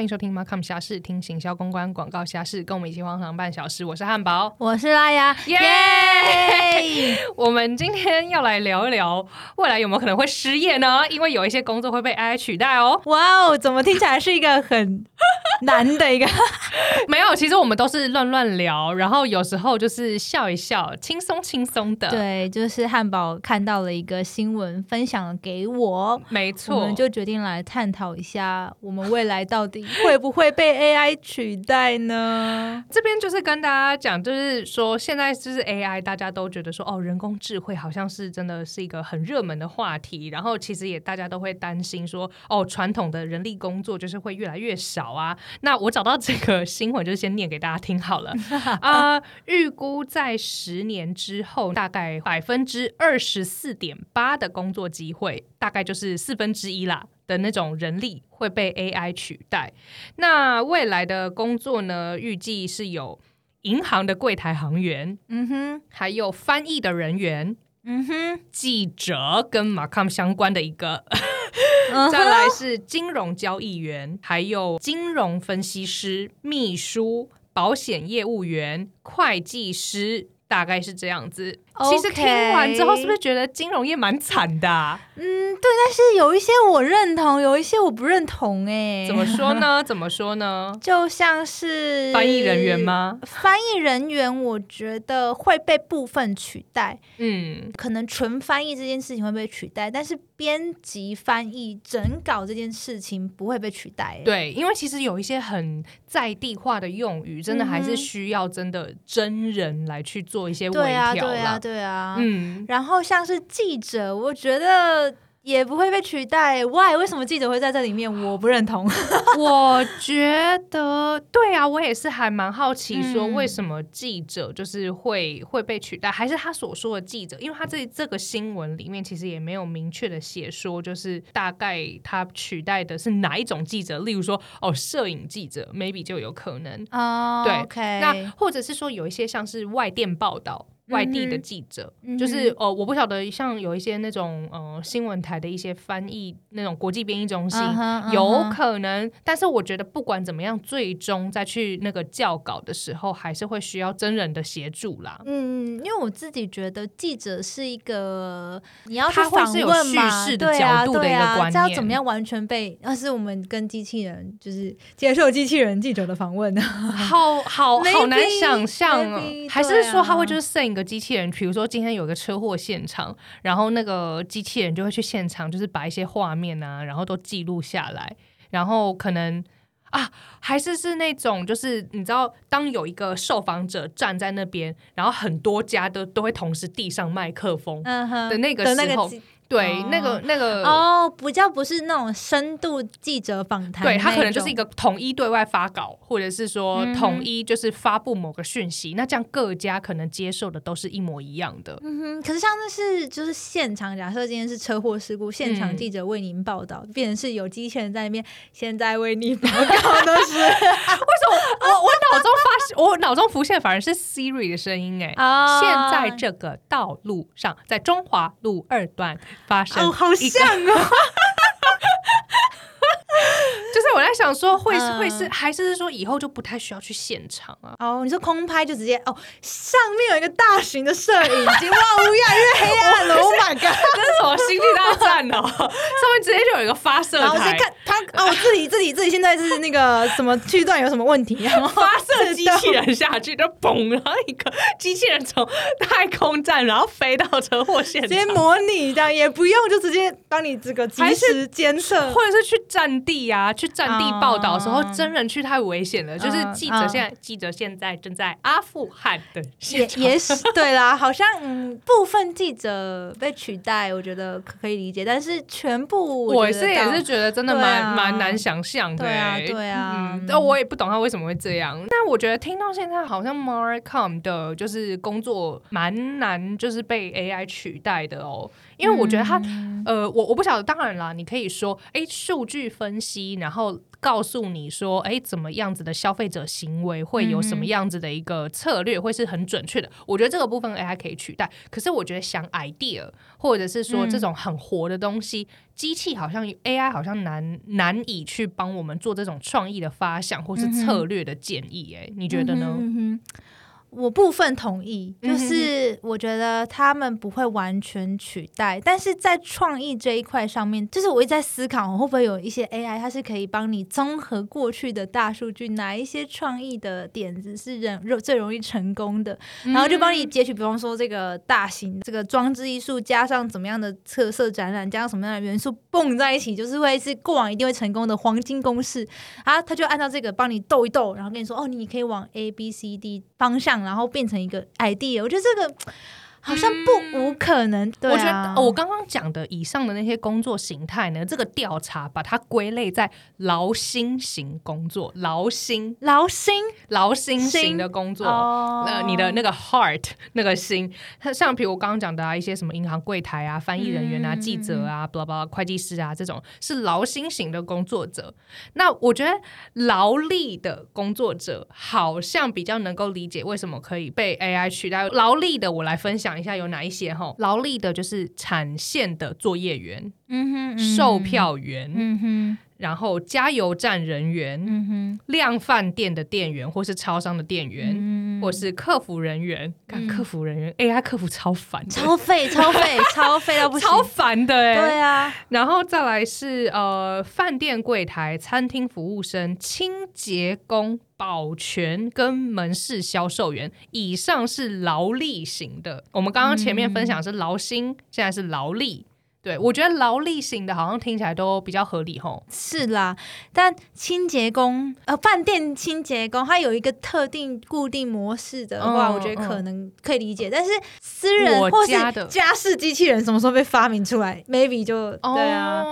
欢迎收听 Markham 侠士，听行销公关广告侠士，跟我们一起荒唐半小时。我是汉堡，我是拉雅，耶！我们今天要来聊一聊未来有没有可能会失业呢？因为有一些工作会被 AI 取代哦。哇哦，怎么听起来是一个很 难的一个？没有，其实我们都是乱乱聊，然后有时候就是笑一笑，轻松轻松的。对，就是汉堡看到了一个新闻，分享了给我，没错，我们就决定来探讨一下，我们未来到底会不会被 AI 取代呢？这边就是跟大家讲，就是说现在就是 AI，大家都觉得说哦，人工智慧好像是真的是一个很热门的话题，然后其实也大家都会担心说哦，传统的人力工作就是会越来越少啊。那我找到这个新闻，就是先念给大家听好了 啊，预估在十年之后，大概百分之二十四点八的工作机会，大概就是四分之一啦。的那种人力会被 AI 取代，那未来的工作呢？预计是有银行的柜台行员，嗯哼，还有翻译的人员，嗯哼，记者跟马康相关的一个，再来是金融交易员，还有金融分析师、秘书、保险业务员、会计师。大概是这样子。其实听完之后，是不是觉得金融业蛮惨的？嗯，对。但是有一些我认同，有一些我不认同。哎，怎么说呢？怎么说呢？就像是翻译人员吗？翻译人员，我觉得会被部分取代。嗯，可能纯翻译这件事情会被取代，但是编辑、翻译、整稿这件事情不会被取代。对，因为其实有一些很在地化的用语，真的还是需要真的真人来去做。一些微调对啊，对啊，嗯，然后像是记者，我觉得。也不会被取代，Why？为什么记者会在这里面？我不认同。我觉得对啊，我也是还蛮好奇，说为什么记者就是会会被取代？还是他所说的记者？因为他这这个新闻里面其实也没有明确的写说，就是大概他取代的是哪一种记者？例如说，哦，摄影记者，maybe 就有可能哦。对，那或者是说有一些像是外电报道。外地的记者，就是呃，我不晓得，像有一些那种呃新闻台的一些翻译那种国际编译中心，有可能。但是我觉得不管怎么样，最终再去那个校稿的时候，还是会需要真人的协助啦。嗯，因为我自己觉得记者是一个你要去访问嘛，对啊，对啊，这要怎么样完全被？要是我们跟机器人就是接受机器人记者的访问，好好好难想象啊！还是说他会就是 send 一个。机器人，比如说今天有个车祸现场，然后那个机器人就会去现场，就是把一些画面啊，然后都记录下来，然后可能啊，还是是那种，就是你知道，当有一个受访者站在那边，然后很多家都都会同时递上麦克风的那个时候。对，那个那个哦，不叫不是那种深度记者访谈，对他可能就是一个统一对外发稿，或者是说统一就是发布某个讯息，那这样各家可能接受的都是一模一样的。嗯哼，可是像那是就是现场，假设今天是车祸事故，现场记者为您报道，变成是有机器人在那边，现在为你报告的是，为什么？我我 脑中发我脑中浮现反而是 Siri 的声音哎，现在这个道路上，在中华路二段。发生哦，好像哦。就是我在想说，会是会是，还是说以后就不太需要去现场啊？哦，你说空拍就直接哦，上面有一个大型的摄影机，哇，越来越黑暗了，Oh my god，这是什么星际大战哦？上面直接就有一个发射台，先看他哦，自己自己自己现在是那个什么区段有什么问题，然后发射机器人下去就嘣，然后一个机器人从太空站然后飞到车祸现场，直接模拟这样也不用，就直接帮你这个及时监测，或者是去占地啊。去战地报道的时候，真人去太危险了。就是记者现在，记者现在正在阿富汗的也也是对啦，好像部分记者被取代，我觉得可以理解。但是全部，我是也是觉得真的蛮蛮难想象的。对啊，对啊，但我也不懂他为什么会这样。但我觉得听到现在，好像 Marcom 的就是工作蛮难，就是被 AI 取代的哦。因为我觉得他，呃，我我不晓得，当然啦，你可以说，哎，数据分析，然后告诉你说，哎，怎么样子的消费者行为会有什么样子的一个策略，会是很准确的。我觉得这个部分 AI 可以取代，可是我觉得想 idea，或者是说这种很活的东西。机器好像 AI 好像难难以去帮我们做这种创意的发想或是策略的建议，哎，你觉得呢？我部分同意，就是我觉得他们不会完全取代，但是在创意这一块上面，就是我一直在思考，会不会有一些 AI，它是可以帮你综合过去的大数据，哪一些创意的点子是人最容易成功的，然后就帮你截取，比方说这个大型这个装置艺术，加上怎么样的特色展览，加上什么样的元素蹦在一起，就是会是过往一定会成功的黄金公式啊，他就按照这个帮你斗一斗，然后跟你说，哦，你可以往 A B C D 方向。然后变成一个 idea，我觉得这个。好像不无可能。我觉得我刚刚讲的以上的那些工作形态呢，这个调查把它归类在劳心型工作，劳心、劳心、劳心型的工作。呃，你的那个 heart 那个心，像比如我刚刚讲的啊，一些什么银行柜台啊、翻译人员啊、记者啊、blah blah 会计师啊，这种是劳心型的工作者。那我觉得劳力的工作者好像比较能够理解为什么可以被 AI 取代。劳力的，我来分享。讲一下有哪一些哈？劳力的就是产线的作业员，嗯哼，售票员，嗯哼，然后加油站人员，量饭店的店员或是超商的店员，嗯，或是客服人员，看客服人员，AI 客服超烦，超费，超费，超费到不行，超烦的哎，对啊，然后再来是呃，饭店柜台、餐厅服务生、清洁工。保全跟门市销售员以上是劳力型的，我们刚刚前面分享是劳心，现在是劳力。对，我觉得劳力型的好像听起来都比较合理吼。是啦，但清洁工呃，饭店清洁工，它有一个特定固定模式的话，我觉得可能可以理解。但是私人或是家事机器人什么时候被发明出来？Maybe 就对啊，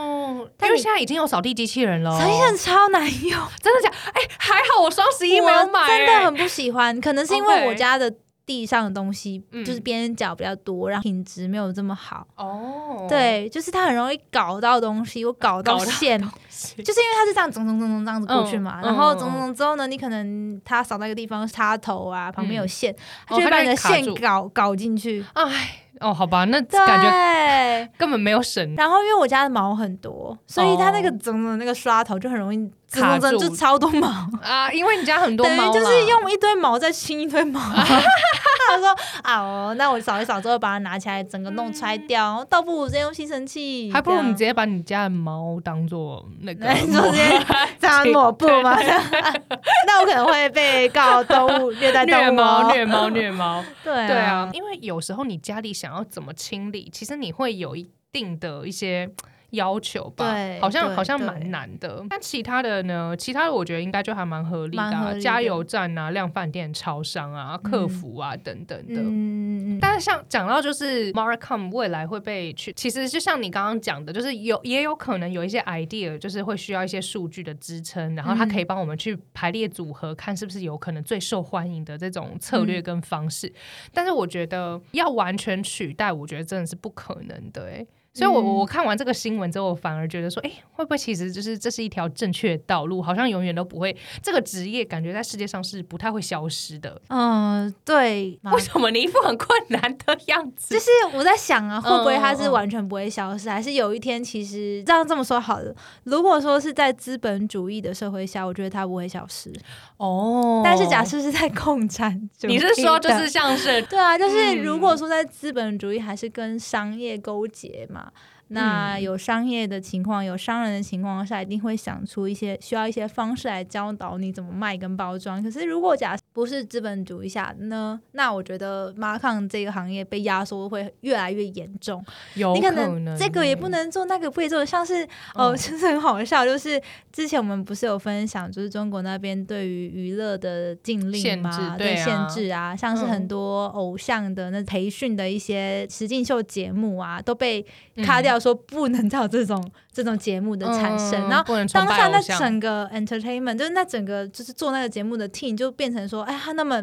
因为现在已经有扫地机器人了，扫地机器人超难用，真的假？哎，还好我双十一没有买，真的很不喜欢，可能是因为我家的。地上的东西就是边角比较多，然后品质没有这么好。哦，对，就是它很容易搞到东西，我搞到线，就是因为它是这样走走走走这样子过去嘛。然后走走之后呢，你可能它扫到一个地方插头啊，旁边有线，它就会把你的线搞搞进去。哎。哦，好吧，那感觉根本没有省。然后因为我家的毛很多，所以它那个整整那个刷头就很容易卡住，就超多毛啊！因为你家很多毛，就是用一堆毛在清一堆毛。他说啊，哦，那我扫一扫之后把它拿起来，整个弄拆掉，倒不如直接用吸尘器。还不如你直接把你家的猫当做那个 直接这样抹布吗？那我可能会被告动物虐待虐猫虐猫虐猫。对对啊，因为有时候你家里。想要怎么清理？其实你会有一定的一些。要求吧，好像好像蛮难的。但其他的呢？其他的我觉得应该就还蛮合理的，加油站啊、量饭店、超商啊、客服啊等等的。嗯但是像讲到就是 Markham 未来会被去，其实就像你刚刚讲的，就是有也有可能有一些 idea，就是会需要一些数据的支撑，然后它可以帮我们去排列组合，看是不是有可能最受欢迎的这种策略跟方式。但是我觉得要完全取代，我觉得真的是不可能的，哎。所以，我我看完这个新闻之后，我反而觉得说，哎，会不会其实就是这是一条正确的道路？好像永远都不会，这个职业感觉在世界上是不太会消失的。嗯，对。为什么你一副很困难的样子？就是我在想啊，会不会它是完全不会消失？还是有一天，其实这样这么说好了，如果说是在资本主义的社会下，我觉得它不会消失。哦。但是假设是在共产主义，你是说就是像是对啊，就是如果说在资本主义还是跟商业勾结嘛。嘛，那有商业的情况，有商人的情况下，一定会想出一些需要一些方式来教导你怎么卖跟包装。可是如果假不是资本主义下呢？那我觉得马抗这个行业被压缩会越来越严重。有可能这个也不能做，那个不能做。像是哦，真是很好笑，就是之前我们不是有分享，就是中国那边对于娱乐的禁令嘛？对限制啊，像是很多偶像的那培训的一些实境秀节目啊，都被卡掉。说不能有这种 这种节目的产生，然后当下那整个 entertainment 就是那整个就是做那个节目的 team 就变成说，哎，他那么。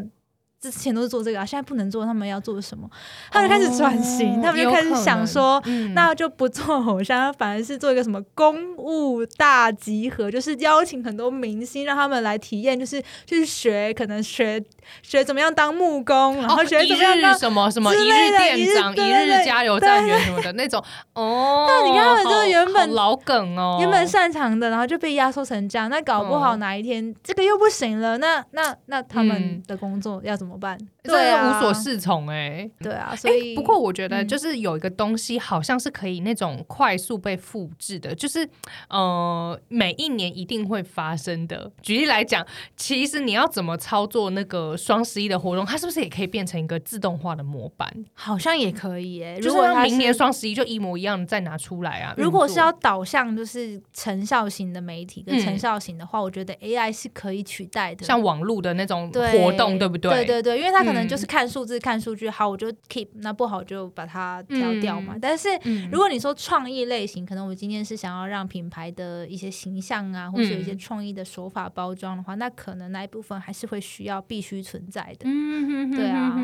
之前都是做这个啊，现在不能做，他们要做什么？他们开始转型，他们就开始想说，那就不做偶像，反而是做一个什么公务大集合，就是邀请很多明星，让他们来体验，就是去学，可能学学怎么样当木工，然后学怎么样什么什么一日店长、一日加油站员什么的那种。哦，那你看他们就是原本老梗哦，原本擅长的，然后就被压缩成这样，那搞不好哪一天这个又不行了，那那那他们的工作要怎么办？对啊，无所适从哎。对啊，所以不过我觉得就是有一个东西好像是可以那种快速被复制的，就是呃每一年一定会发生的。举例来讲，其实你要怎么操作那个双十一的活动，它是不是也可以变成一个自动化的模板？好像也可以哎。如果明年双十一就一模一样的再拿出来啊？如果是要导向就是成效型的媒体跟成效型的话，我觉得 AI 是可以取代的，像网络的那种活动，对不对？对对对对，因为他可能就是看数字、看数据，好我就 keep，那不好就把它挑掉嘛。但是如果你说创意类型，可能我今天是想要让品牌的一些形象啊，或者有一些创意的手法包装的话，那可能那一部分还是会需要必须存在的。嗯，对啊，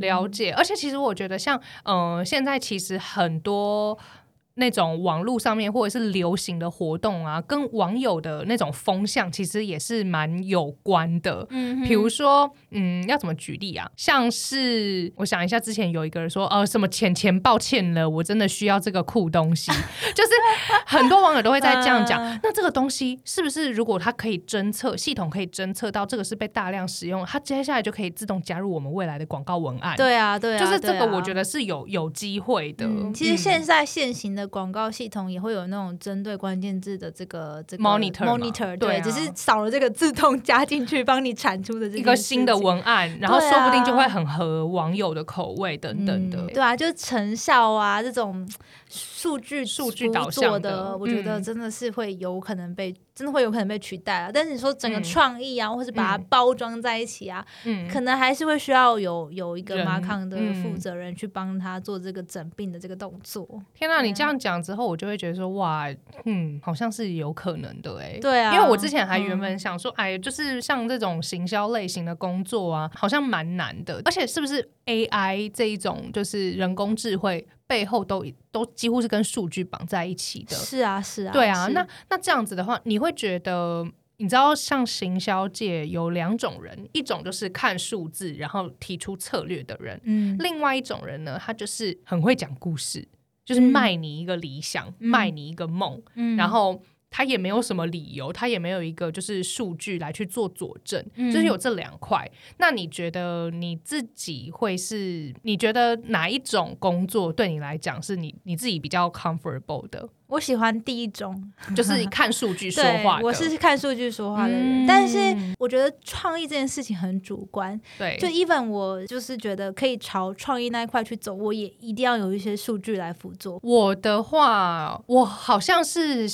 了解。而且其实我觉得，像呃，现在其实很多。那种网络上面或者是流行的活动啊，跟网友的那种风向其实也是蛮有关的。嗯，比如说，嗯，要怎么举例啊？像是我想一下，之前有一个人说，呃，什么钱钱抱歉了，我真的需要这个酷东西。就是很多网友都会在这样讲。那这个东西是不是如果它可以侦测，系统可以侦测到这个是被大量使用，它接下来就可以自动加入我们未来的广告文案？对啊，对啊，就是这个，我觉得是有有机会的。其实现在现行的。广告系统也会有那种针对关键字的这个这个 monitor monitor，对，只是少了这个自动加进去帮你产出的这一个新的文案，然后说不定就会很合网友的口味等等的，对啊，就是成效啊这种数据数据导向的，我觉得真的是会有可能被。真的会有可能被取代啊！但是你说整个创意啊，或是把它包装在一起啊，嗯，可能还是会需要有有一个马康的负责人去帮他做这个整病的这个动作。天哪，你这样讲之后，我就会觉得说，哇，嗯，好像是有可能的哎。对啊，因为我之前还原本想说，哎，就是像这种行销类型的工作啊，好像蛮难的，而且是不是 AI 这一种就是人工智慧？背后都都几乎是跟数据绑在一起的，是啊，是啊，对啊。那那这样子的话，你会觉得，你知道，像行销界有两种人，一种就是看数字然后提出策略的人，嗯，另外一种人呢，他就是很会讲故事，就是卖你一个理想，卖你一个梦，嗯，然后。他也没有什么理由，他也没有一个就是数据来去做佐证，就是有这两块。那你觉得你自己会是？你觉得哪一种工作对你来讲是你你自己比较 comfortable 的？我喜欢第一种，就是看数据说话。我是看数据说话的人，但是我觉得创意这件事情很主观。对，就 even 我就是觉得可以朝创意那一块去走，我也一定要有一些数据来辅助。我的话，我好像是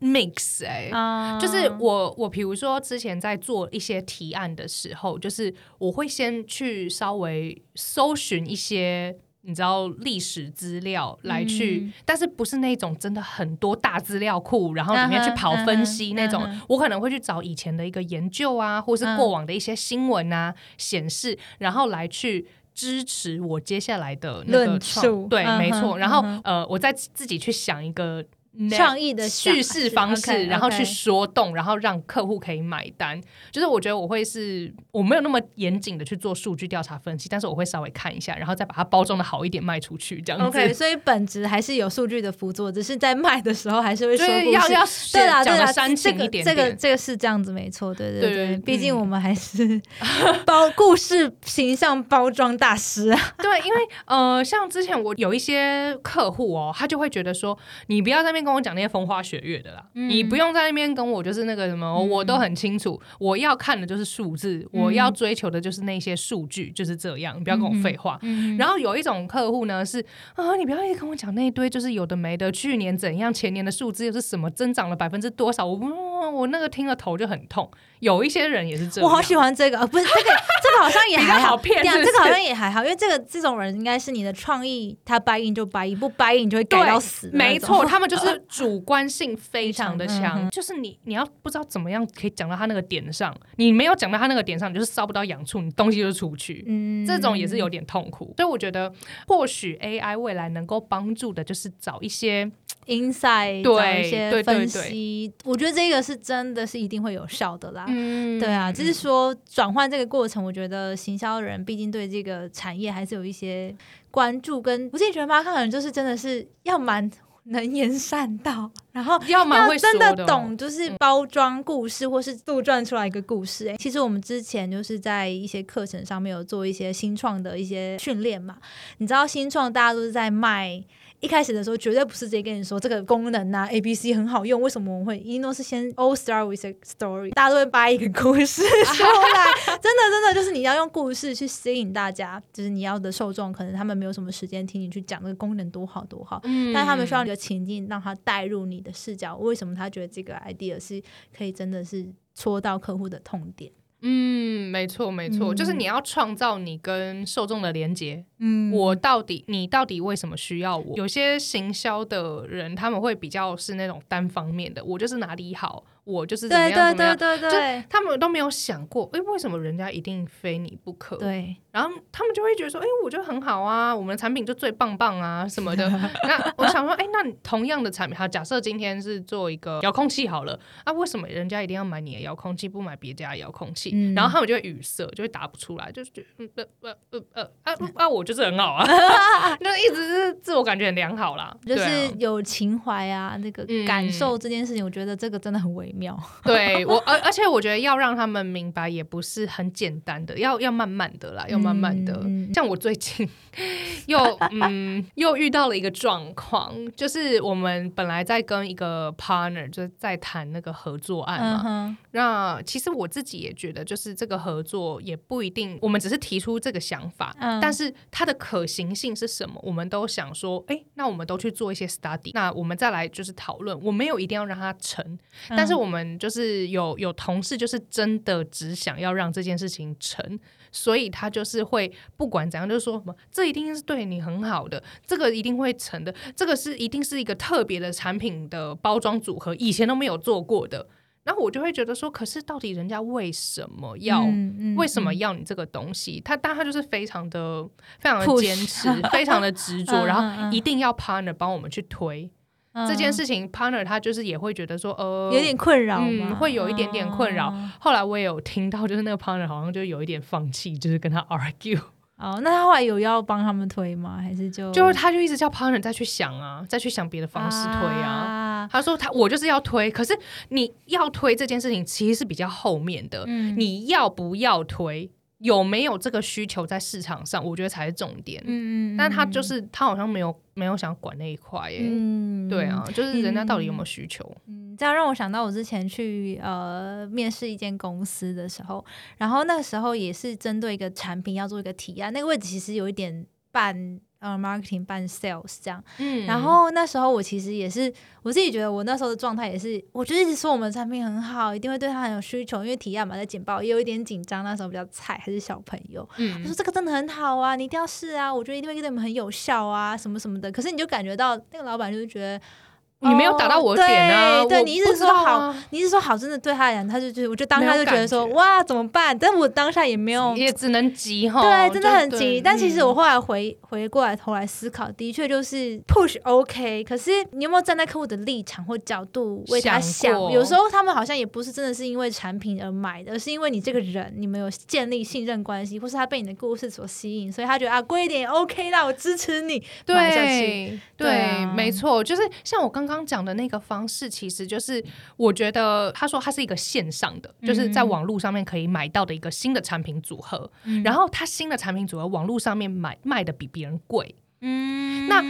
mix 哎，就是我我比如说之前在做一些提案的时候，就是我会先去稍微搜寻一些。你知道历史资料来去，但是不是那种真的很多大资料库，然后里面去跑分析那种。我可能会去找以前的一个研究啊，或是过往的一些新闻啊显示，然后来去支持我接下来的论述。对，没错。然后呃，我再自己去想一个。创意的叙事方式，然后去说动，然后让客户可以买单。就是我觉得我会是，我没有那么严谨的去做数据调查分析，但是我会稍微看一下，然后再把它包装的好一点卖出去，这样子。OK，所以本质还是有数据的辅助，只是在卖的时候还是会说要要对啦对啦，煽情一点。这个这个是这样子，没错，对对对。毕竟我们还是包故事形象包装大师啊。对，因为呃，像之前我有一些客户哦，他就会觉得说，你不要在那边。跟我讲那些风花雪月的啦，你不用在那边跟我就是那个什么，我都很清楚。我要看的就是数字，我要追求的就是那些数据，就是这样。你不要跟我废话。然后有一种客户呢是啊，你不要一直跟我讲那一堆，就是有的没的。去年怎样，前年的数字又是什么增长了百分之多少？我我那个听了头就很痛。有一些人也是这样，我好喜欢这个，不是这个，这个好像也还好骗，这个好像也还好，因为这个这种人应该是你的创意，他掰硬就掰硬，不掰硬就会改到死。没错，他们就是主观性非常的强，就是你你要不知道怎么样可以讲到他那个点上，你没有讲到他那个点上，你就是烧不到痒处，你东西就出不去。嗯，这种也是有点痛苦。所以我觉得，或许 AI 未来能够帮助的就是找一些。inside 找一些分析，我觉得这个是真的是一定会有效的啦。嗯，对啊，就是说转换这个过程，我觉得行销人毕竟对这个产业还是有一些关注，跟我自己觉得马可能就是真的是要蛮能言善道，然后 要蛮会真的懂，就是包装故事或是杜撰出来一个故事。哎，其实我们之前就是在一些课程上面有做一些新创的一些训练嘛，你知道新创大家都是在卖。一开始的时候，绝对不是直接跟你说这个功能啊，A B C 很好用。为什么我们会？一诺是先 All start with a story，大家都会掰一个故事出来。真的，真的就是你要用故事去吸引大家，就是你要的受众，可能他们没有什么时间听你去讲那个功能多好多好，但他们需要你的情境，让他带入你的视角。为什么他觉得这个 idea 是可以真的是戳到客户的痛点？嗯，没错没错，就是你要创造你跟受众的连接。嗯，我到底你到底为什么需要我？有些行销的人他们会比较是那种单方面的，我就是哪里好。我就是怎么样怎么样，就他们都没有想过，哎，为什么人家一定非你不可？对，然后他们就会觉得说，哎，我觉得很好啊，我们的产品就最棒棒啊什么的。那我想说，哎，那同样的产品，好，假设今天是做一个遥控器好了，啊，为什么人家一定要买你的遥控器，不买别家的遥控器？然后他们就会语塞，就会答不出来，就是觉得，呃呃呃呃，啊 啊，我就是很好啊，那一直是自我感觉很良好啦，就是有情怀啊，那个感受这件事情，我觉得这个真的很微。妙，对我，而而且我觉得要让他们明白也不是很简单的，要要慢慢的啦，要慢慢的。像我最近 又嗯又遇到了一个状况，就是我们本来在跟一个 partner 就是在谈那个合作案嘛。那其实我自己也觉得，就是这个合作也不一定，我们只是提出这个想法，但是它的可行性是什么，我们都想说，哎，那我们都去做一些 study，那我们再来就是讨论。我没有一定要让它成，但是我。我们就是有有同事，就是真的只想要让这件事情成，所以他就是会不管怎样，就是说什么这一定是对你很好的，这个一定会成的，这个是一定是一个特别的产品的包装组合，以前都没有做过的。然后我就会觉得说，可是到底人家为什么要为什么要你这个东西？他但他就是非常的非常的坚持，非常的执 着，然后一定要 partner 帮我们去推。这件事情，partner 他就是也会觉得说，呃，有点困扰，会有一点点困扰。后来我也有听到，就是那个 partner 好像就有一点放弃，就是跟他 argue。哦，那他后来有要帮他们推吗？还是就就是他就一直叫 partner 再去想啊，再去想别的方式推啊。他说他我就是要推，可是你要推这件事情其实是比较后面的，你要不要推？有没有这个需求在市场上？我觉得才是重点。但他就是他好像没有没有想管那一块耶。嗯，对啊，就是人家到底有没有需求？嗯，这样让我想到我之前去呃面试一间公司的时候，然后那个时候也是针对一个产品要做一个提案，那个位置其实有一点半。呃，marketing 办 sales 这样，嗯，然后那时候我其实也是我自己觉得我那时候的状态也是，我就一直说我们的产品很好，一定会对他很有需求，因为体验嘛，在简报也有一点紧张，那时候比较菜，还是小朋友，嗯，我说这个真的很好啊，你一定要试啊，我觉得一定会对你们很有效啊，什么什么的，可是你就感觉到那个老板就是觉得。你没有打到我的点啊！对，你一直说好，你一直说好，真的对他来讲，他就就，我就当下就觉得说，哇，怎么办？但我当下也没有，也只能急哈。对，真的很急。但其实我后来回回过来头来思考，的确就是 push OK。可是你有没有站在客户的立场或角度为他想？有时候他们好像也不是真的是因为产品而买的，而是因为你这个人，你们有建立信任关系，或是他被你的故事所吸引，所以他觉得啊，贵一点 OK 啦，我支持你。对对，没错，就是像我刚刚。刚讲的那个方式，其实就是我觉得他说它是一个线上的，就是在网络上面可以买到的一个新的产品组合。然后它新的产品组合，网络上面买卖的比别人贵。嗯，那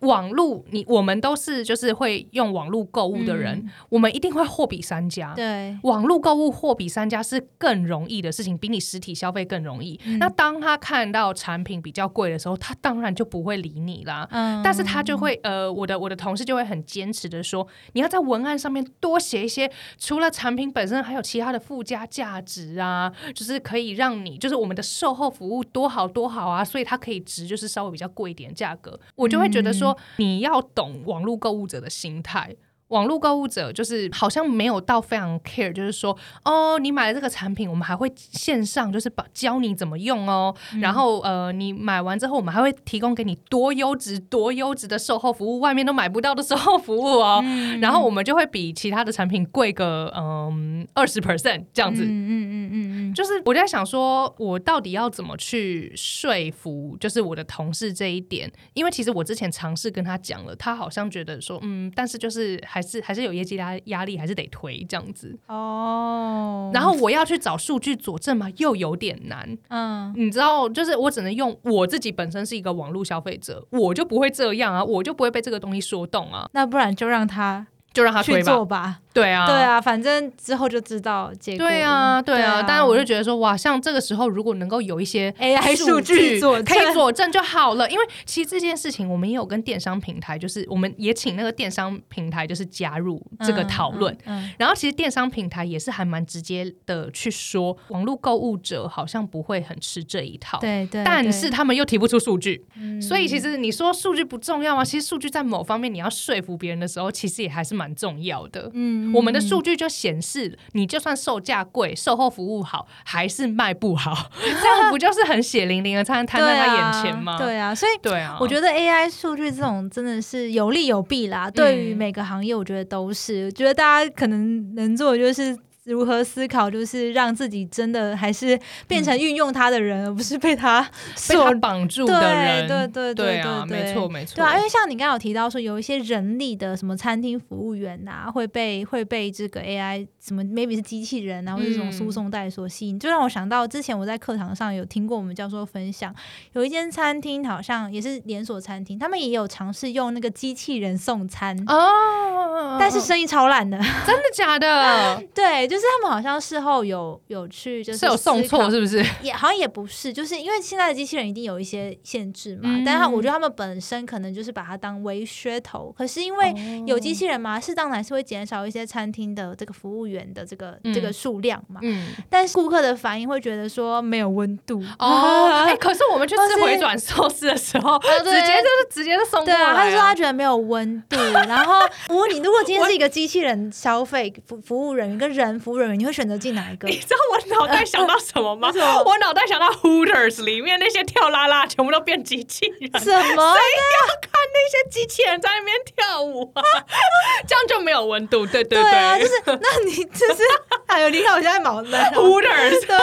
网络你我们都是就是会用网络购物的人，我们一定会货比三家。对，网络购物货比三家是更容易的事情，比你实体消费更容易。那当他看到产品比较贵的时候，他当然就不会理你啦。嗯，但是他就会呃，我的我的同事就会很坚持的说，你要在文案上面多写一些，除了产品本身，还有其他的附加价值啊，就是可以让你就是我们的售后服务多好多好啊，所以它可以值就是稍微比较贵一点。价格，我就会觉得说，你要懂网络购物者的心态。网络购物者就是好像没有到非常 care，就是说，哦，你买了这个产品，我们还会线上就是把教你怎么用哦。然后呃，你买完之后，我们还会提供给你多优质、多优质的售后服务，外面都买不到的售后服务哦。然后我们就会比其他的产品贵个嗯二十 percent 这样子。嗯嗯嗯嗯嗯，就是我在想说，我到底要怎么去说服，就是我的同事这一点？因为其实我之前尝试跟他讲了，他好像觉得说，嗯，但是就是。还是还是有业绩压压力，还是得推这样子哦。然后我要去找数据佐证嘛，又有点难。嗯，你知道，就是我只能用我自己本身是一个网络消费者，我就不会这样啊，我就不会被这个东西说动啊。那不然就让他就让他去做吧。对啊，对啊，反正之后就知道结果。对啊，对啊。但是我就觉得说，哇，像这个时候如果能够有一些 AI 数据可以佐证就好了。因为其实这件事情，我们也有跟电商平台，就是我们也请那个电商平台，就是加入这个讨论。然后其实电商平台也是还蛮直接的去说，网络购物者好像不会很吃这一套。对对。但是他们又提不出数据，所以其实你说数据不重要吗？其实数据在某方面你要说服别人的时候，其实也还是蛮重要的。嗯，我们的数据就。显示你就算售价贵，售后服务好，还是卖不好，这样不就是很血淋淋的摊摊在他眼前吗？对啊，所以对啊，我觉得 AI 数据这种真的是有利有弊啦。对于每个行业，我觉得都是。我觉得大家可能能做的就是。如何思考，就是让自己真的还是变成运用它的人，而不是被它 所绑住的人。对对对对对，没错没错。对啊，因为像你刚刚有提到说，有一些人力的什么餐厅服务员呐，会被会被这个 AI 什么 maybe 是机器人啊，或者这种输送带所吸引，就让我想到之前我在课堂上有听过我们教授分享，有一间餐厅好像也是连锁餐厅，他们也有尝试用那个机器人送餐哦，但是生意超烂的，真的假的？对，就。就是他们好像事后有有去，就是有送错，是不是？也好像也不是，就是因为现在的机器人一定有一些限制嘛。但是我觉得他们本身可能就是把它当为噱头。可是因为有机器人嘛，适当还是会减少一些餐厅的这个服务员的这个这个数量嘛。嗯。但是顾客的反应会觉得说没有温度哦。哎，可是我们去吃回转寿司的时候，直接就是直接就送过来。他说他觉得没有温度。然后 我问你，如果今天是一个机器人消费服服务人员跟人。服务人员，你会选择进哪一个？你知道我脑袋想到什么吗？我脑袋想到 Hooters 里面那些跳啦啦，全部都变机器人。什么？谁要看那些机器人在那边跳舞啊？这样就没有温度。对对对啊，就是那你就是还有你看我现在脑袋 Hooters 对，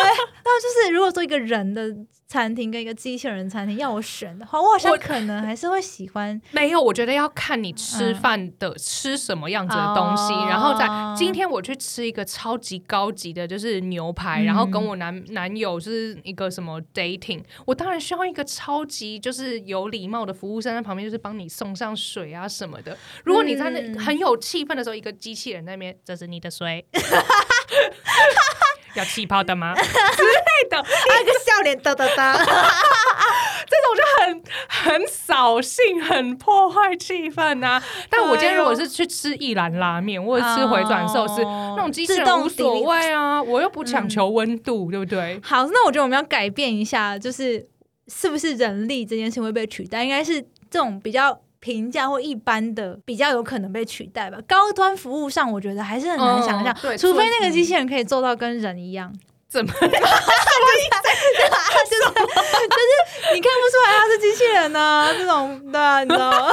那就是如果说一个人的。餐厅跟一个机器人餐厅，要我选的话，我好像可能还是会喜欢。没有，我觉得要看你吃饭的吃什么样子的东西，然后在今天我去吃一个超级高级的，就是牛排，然后跟我男男友是一个什么 dating，我当然需要一个超级就是有礼貌的服务生在旁边，就是帮你送上水啊什么的。如果你在那很有气氛的时候，一个机器人那边，这是你的水。要气泡的吗？之类的，那个笑脸哒哒哒，这种就很很扫兴，很破坏气氛呐。但我今天如果是去吃一兰拉面，或者吃回转寿司，那种机器人无所谓啊，我又不强求温度，对不对？好，那我觉得我们要改变一下，就是是不是人力这件事会被取代？应该是这种比较。平价或一般的比较有可能被取代吧，高端服务上我觉得还是很难想象，除非那个机器人可以做到跟人一样。怎么？什么意思？就是 就是你看不出来他是机器人呢？这种对，你知道吗？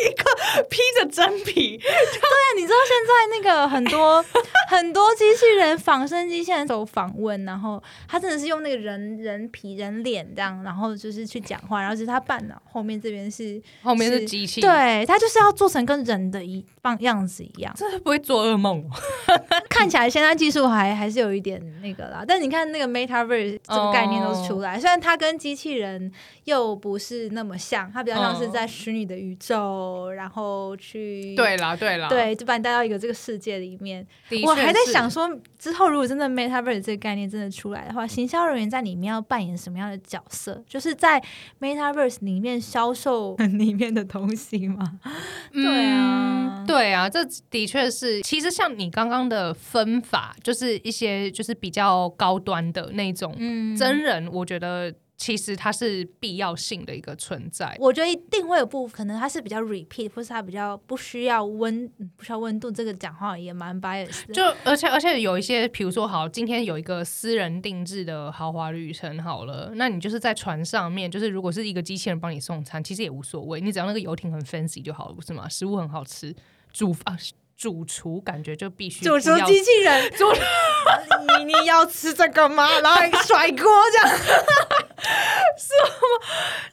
一个披着真皮。对啊，你知道现在那个很多 很多机器人仿生机器人走访问，然后他真的是用那个人人皮人脸这样，然后就是去讲话，然后是他半脑后面这边是后面是机器，对他就是要做成跟人的一样样子一样。这不会做噩梦？看起来现在技术还还是有一点。那个啦。但你看那个 MetaVerse 这个概念都出来，虽然它跟机器人又不是那么像，它比较像是在虚拟的宇宙，然后去对啦对啦，对，就把你带到一个这个世界里面。我还在想说，之后如果真的 MetaVerse 这个概念真的出来的话，行销人员在里面要扮演什么样的角色？就是在 MetaVerse 里面销售 里面的东西吗？对啊，对啊，这的确是。其实像你刚刚的分法，就是一些就是比较高端的那种真人，我觉得。其实它是必要性的一个存在，我觉得一定会有部分，可能它是比较 repeat，或是它比较不需要温，不需要温度，这个讲话也蛮 bias。就而且而且有一些，比如说好，今天有一个私人定制的豪华旅程，好了，那你就是在船上面，就是如果是一个机器人帮你送餐，其实也无所谓，你只要那个游艇很 fancy 就好了，不是吗？食物很好吃，煮啊。主厨感觉就必须主厨机器人，主 你你要吃这个吗？然后甩锅这样，是吗？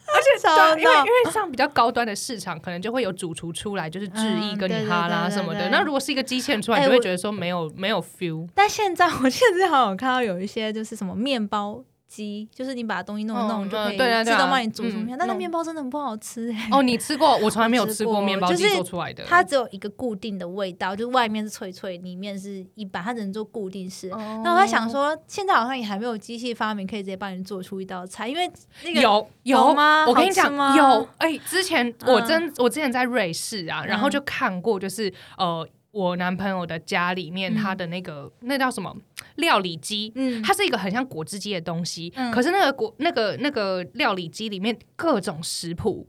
而且因为因为像比较高端的市场，可能就会有主厨出来就是致意跟你哈拉什么的。那如果是一个机器人出来，你会觉得说没有没有 feel。但现在我现在好像看到有一些就是什么面包。机就是你把东西弄一弄就可以自动帮你煮出面，但是面包真的很不好吃哎。哦，你吃过？我从来没有 吃过面包机做出来的。它只有一个固定的味道，就是外面是脆脆，里面是一般，它只能做固定式。那我在想说，现在好像也还没有机器发明可以直接帮你做出一道菜，因为那个有有吗？我跟你讲，有哎，之前我真我之前在瑞士啊，然后就看过，就是呃。我男朋友的家里面，他的那个那叫什么料理机，嗯，它是一个很像果汁机的东西，可是那个果那个那个料理机里面各种食谱。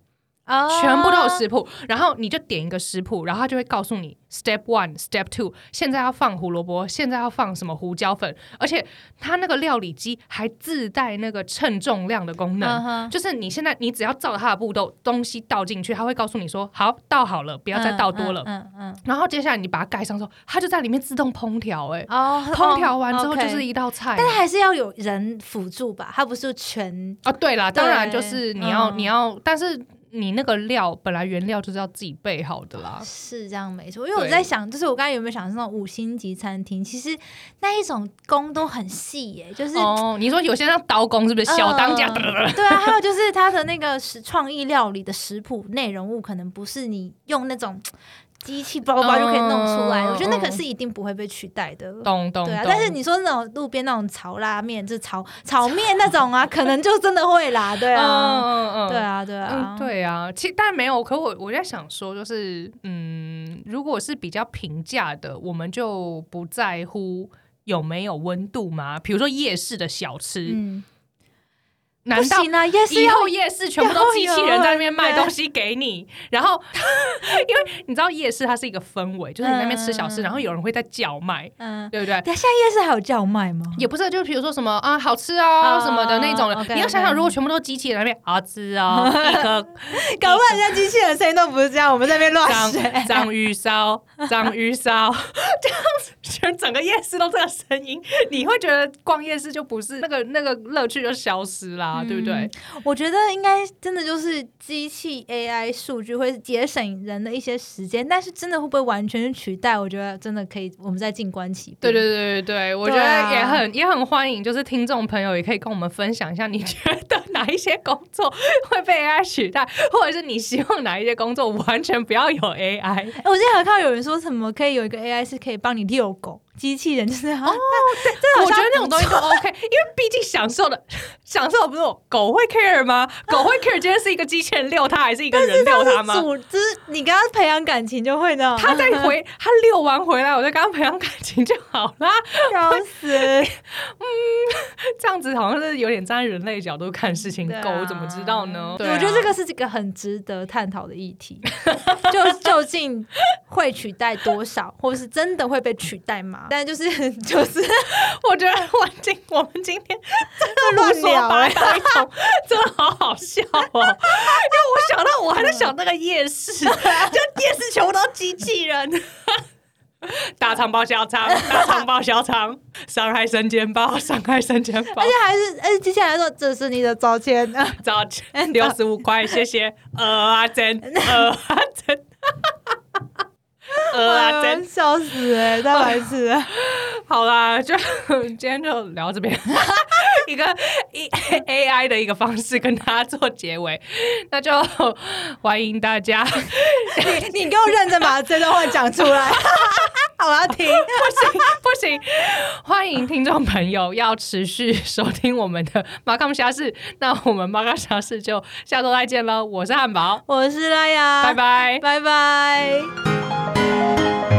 全部都有食谱，然后你就点一个食谱，然后他就会告诉你 step one, step two，现在要放胡萝卜，现在要放什么胡椒粉，而且它那个料理机还自带那个称重量的功能，就是你现在你只要照它的步骤，东西倒进去，它会告诉你说好倒好了，不要再倒多了，嗯嗯，然后接下来你把它盖上之后，它就在里面自动烹调，哎，哦，烹调完之后就是一道菜，但是还是要有人辅助吧，它不是全啊，对啦，当然就是你要你要，但是。你那个料本来原料就是要自己备好的啦，是这样没错。因为我在想，就是我刚才有没有想那种五星级餐厅，其实那一种工都很细耶，就是哦，你说有些像刀工是不是小当家？对啊，还有就是他的那个食创意料理的食谱内容物，可能不是你用那种。机器叭叭叭就可以弄出来，我觉得那个是一定不会被取代的。懂懂。对啊，但是你说那种路边那种炒拉面，就炒炒面那种啊，可能就真的会啦。对啊，嗯嗯嗯，对啊，对啊，对啊。其实但没有，可我我在想说，就是嗯，如果是比较平价的，我们就不在乎有没有温度吗？比如说夜市的小吃。难道以后夜市全部都机器人在那边卖东西给你？然后，因为你知道夜市它是一个氛围，就是你那边吃小吃，然后有人会在叫卖，嗯，对不对？现在夜市还有叫卖吗？也不是，就比如说什么啊，好吃啊什么的那种。你要想想，如果全部都机器人那边好吃 啊，一颗，搞不好人家机器人声音都不是这样，我们在那边乱 学。章鱼烧，章鱼烧，这样子，全整个夜市都这个声音，你会觉得逛夜市就不是那个那个乐趣就消失了。对不对？我觉得应该真的就是机器 AI 数据会节省人的一些时间，但是真的会不会完全取代？我觉得真的可以，我们再静观其变。对对对对对，我觉得也很也很欢迎，就是听众朋友也可以跟我们分享一下，你觉得哪一些工作会被 AI 取代，或者是你希望哪一些工作完全不要有 AI？我之前还看到有人说什么可以有一个 AI 是可以帮你遛狗。机器人就是哦，对，我觉得那种东西都 OK，因为毕竟享受的享受不是狗会 care 吗？狗会 care 今天是一个机器人遛它，还是一个人遛它吗？组织你跟他培养感情就会呢。他再回 他遛完回来，我再跟他培养感情就好了。笑死！嗯，这样子好像是有点站在人类角度看事情，狗怎么知道呢？我觉得这个是这个很值得探讨的议题，就究竟会取代多少，或是真的会被取代吗？但就是 就是，我觉得我今我们今天真的乱聊哎，真的好好笑哦！因为我想到我还在想那个夜市，就夜市全部都机器人，大肠包小肠，大肠包小肠，伤害生煎包，伤害生煎包，而且还是而且，接下来说这是你的早钱，早钱六十五块，谢谢，呃啊真，呃啊真。呃啊，真笑死哎，太白痴了。好啦，就今天就聊这边，一个 A I 的一个方式跟大家做结尾，那就欢迎大家，你你给我认真把这段话讲出来，我要听。不行不行，欢迎听众朋友要持续收听我们的马康虾事，那我们马康虾事就下周再见喽。我是汉堡，我是拉雅，拜拜拜拜。thank you